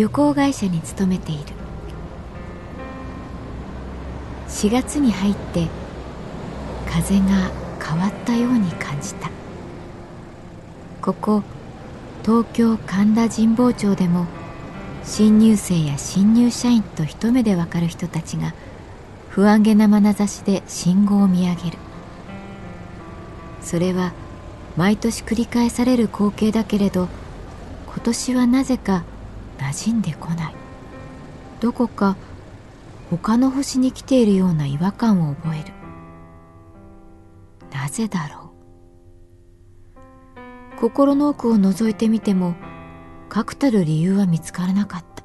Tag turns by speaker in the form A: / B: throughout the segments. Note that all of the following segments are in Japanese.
A: 旅行会社に勤めている。4月に入って風が変わったように感じた。ここ東京神田神保町でも新入生や新入社員と一目でわかる人たちが不安げな眼差しで信号を見上げる。それは毎年繰り返される光景だけれど今年はなぜか馴染んでこない。どこか他の星に来ているような違和感を覚える。なぜだろう。心の奥を覗いてみても確たる理由は見つからなかった。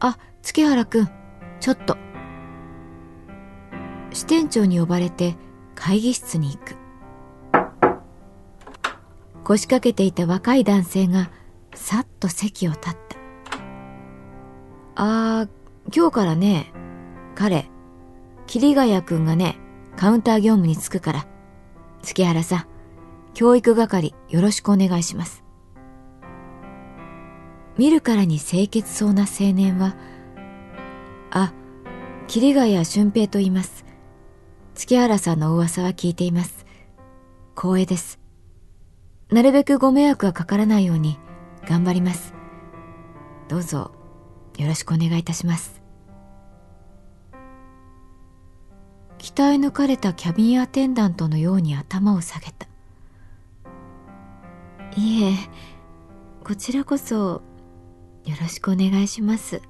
A: あ月原君ちょっと。支店長に呼ばれて会議室に行く。腰掛けていた若い男性がさっと席を立った。あー、今日からね、彼、桐ヶ谷くんがね、カウンター業務に就くから、月原さん、教育係よろしくお願いします。見るからに清潔そうな青年は、あ、桐ヶ谷俊平と言います。月原さんの噂は聞いています。光栄です。なるべくご迷惑がかからないように頑張ります。どうぞよろしくお願いいたします。鍛え抜かれたキャビンアテンダントのように頭を下げた。いえ、こちらこそよろしくお願いします。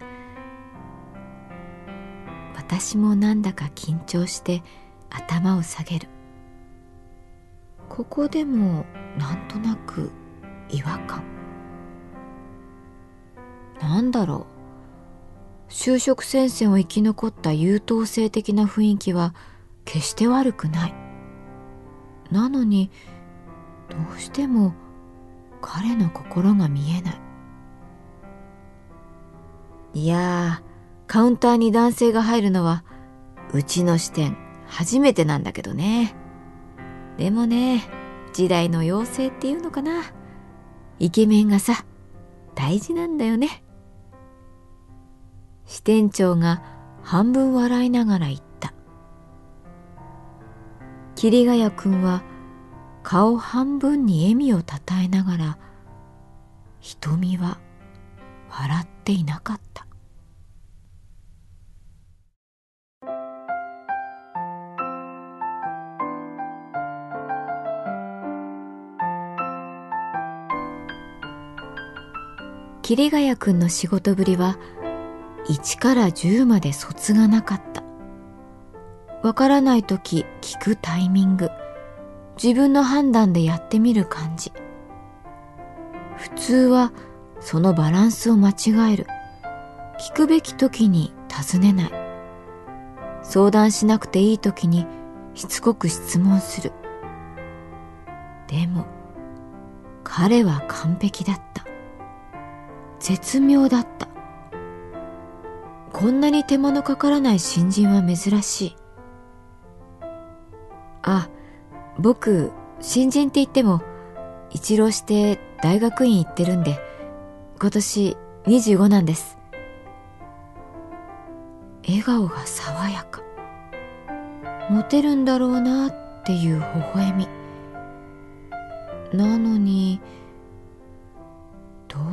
A: 私もなんだか緊張して頭を下げる。ここでもなんとなく違和感なんだろう。就職戦線を生き残った優等生的な雰囲気は決して悪くない。なのにどうしても彼の心が見えない。いやカウンターに男性が入るのはうちの支店初めてなんだけどね。でもね時代の妖精っていうのかな。イケメンがさ大事なんだよね。支店長が半分笑いながら言った。桐ヶ谷君は顔半分に笑みをたたえながら瞳は笑っていなかった。桐ヶ谷くんの仕事ぶりは1から10まで卒がなかった。わからない時聞くタイミング、自分の判断でやってみる感じ。普通はそのバランスを間違える。聞くべき時に尋ねない。相談しなくていい時にしつこく質問する。でも、彼は完璧だった絶妙だったこんなに手間のかからない新人は珍しい。あ僕新人って言っても一浪して大学院行ってるんで今年25なんです。笑顔が爽やか。モテるんだろうなっていう微笑み。なのに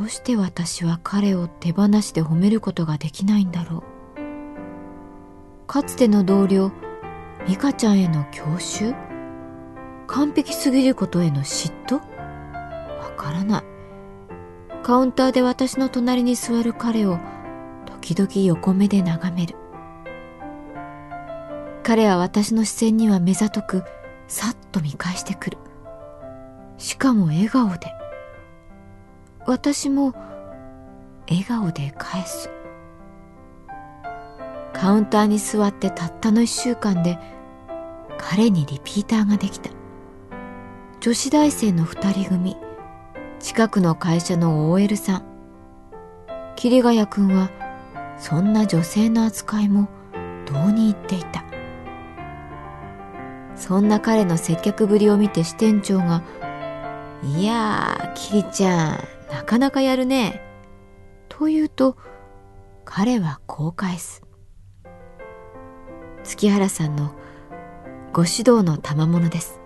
A: うして私は彼を手放して褒めることができないんだろう。かつての同僚美香ちゃんへの郷愁？完璧すぎることへの嫉妬？わからない。カウンターで私の隣に座る彼を時々横目で眺める。彼は私の視線には目ざとくさっと見返してくる。しかも笑顔で。私も笑顔で返す。カウンターに座ってたったの一週間で彼にリピーターができた。女子大生の二人組近くの会社の OL さん。桐ヶ谷君はそんな女性の扱いもどうに言っていた。そんな彼の接客ぶりを見て支店長が「いやー桐ちゃん。なかなかやるね。と言うと彼はこう返す。月原さんのご指導の賜物です。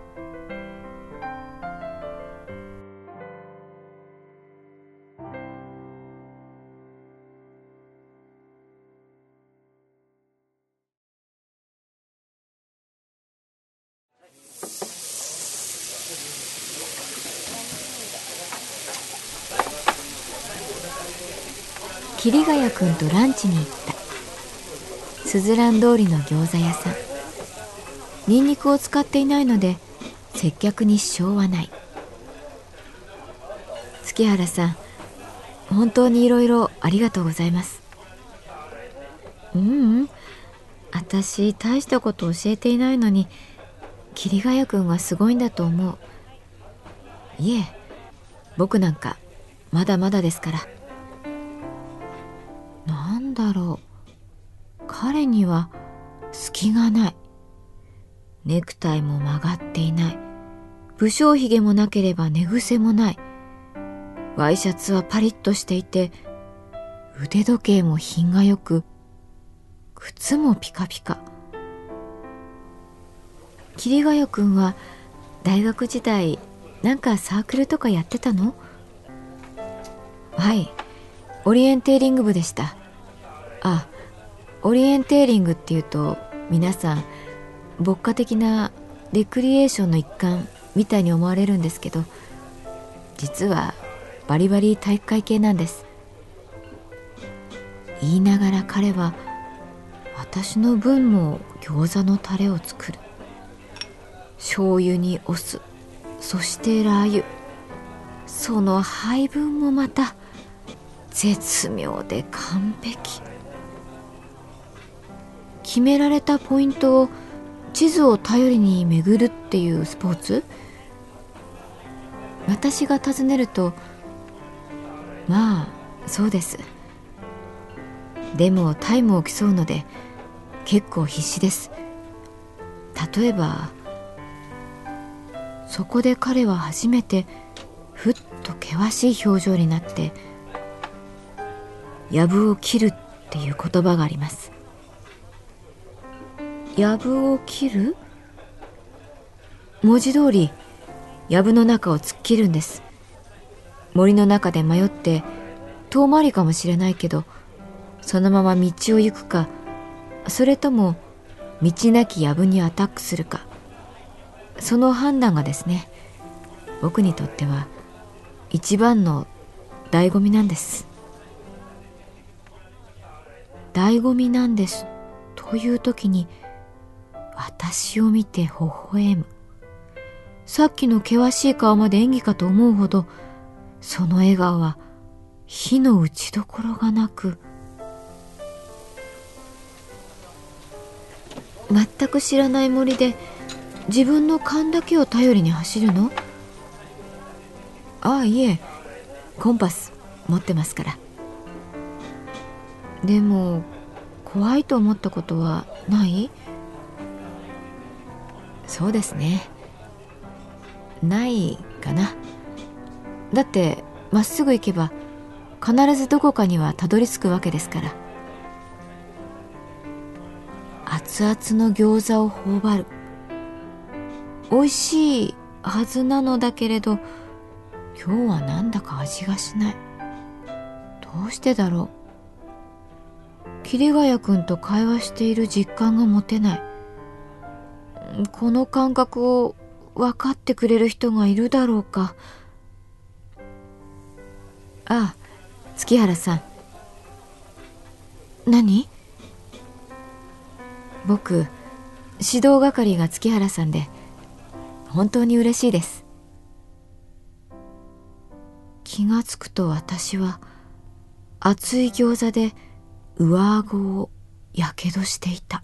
A: 桐ヶ谷君とランチに行った。すずらん通りの餃子屋さん。ニンニクを使っていないので接客に支障はない。月原さん本当にいろいろありがとうございます。ううん。私大したこと教えていないのに桐ヶ谷君はすごいんだと思う。いえ僕なんかまだまだですから。だろう。彼には隙がない。ネクタイも曲がっていない。武将髭もなければ寝癖もない。ワイシャツはパリッとしていて腕時計も品がよく靴もピカピカ。桐ヶ谷君は大学時代なんかサークルとかやってたの？はい。オリエンテーリング部でした。あオリエンテーリングっていうと皆さん牧歌的なレクリエーションの一環みたいに思われるんですけど実はバリバリ体育会系なんです。言いながら彼は私の分も餃子のタレを作る。醤油にお酢そしてラー油。その配分もまた絶妙で完璧。決められたポイントを地図を頼りに巡るっていうスポーツ？私が尋ねるとまあそうです。でもタイムを競うので結構必死です。例えばそこで彼は初めてふっと険しい表情になって「藪を切る」っていう言葉があります。藪を切る？文字通り藪の中を突っ切るんです。森の中で迷って遠回りかもしれないけどそのまま道を行くかそれとも道なき藪にアタックするか。その判断がですね僕にとっては一番の醍醐味なんです。醍醐味なんですという時に私を見て微笑む。さっきの険しい顔まで演技かと思うほど、その笑顔は火の打ちどころがなく、全く知らない森で自分の勘だけを頼りに走るの？ああいえコンパス持ってますから。でも怖いと思ったことはない？そうですね。ないかな。だってまっすぐ行けば必ずどこかにはたどり着くわけですから。熱々の餃子を頬張る。美味しいはずなのだけれど今日はなんだか味がしない。どうしてだろう。桐ヶ谷君と会話している実感が持てない。この感覚を分かってくれる人がいるだろうか。ああ月原さん。何？僕指導係が月原さんで本当に嬉しいです。気がつくと私は熱い餃子で上顎をやけどしていた。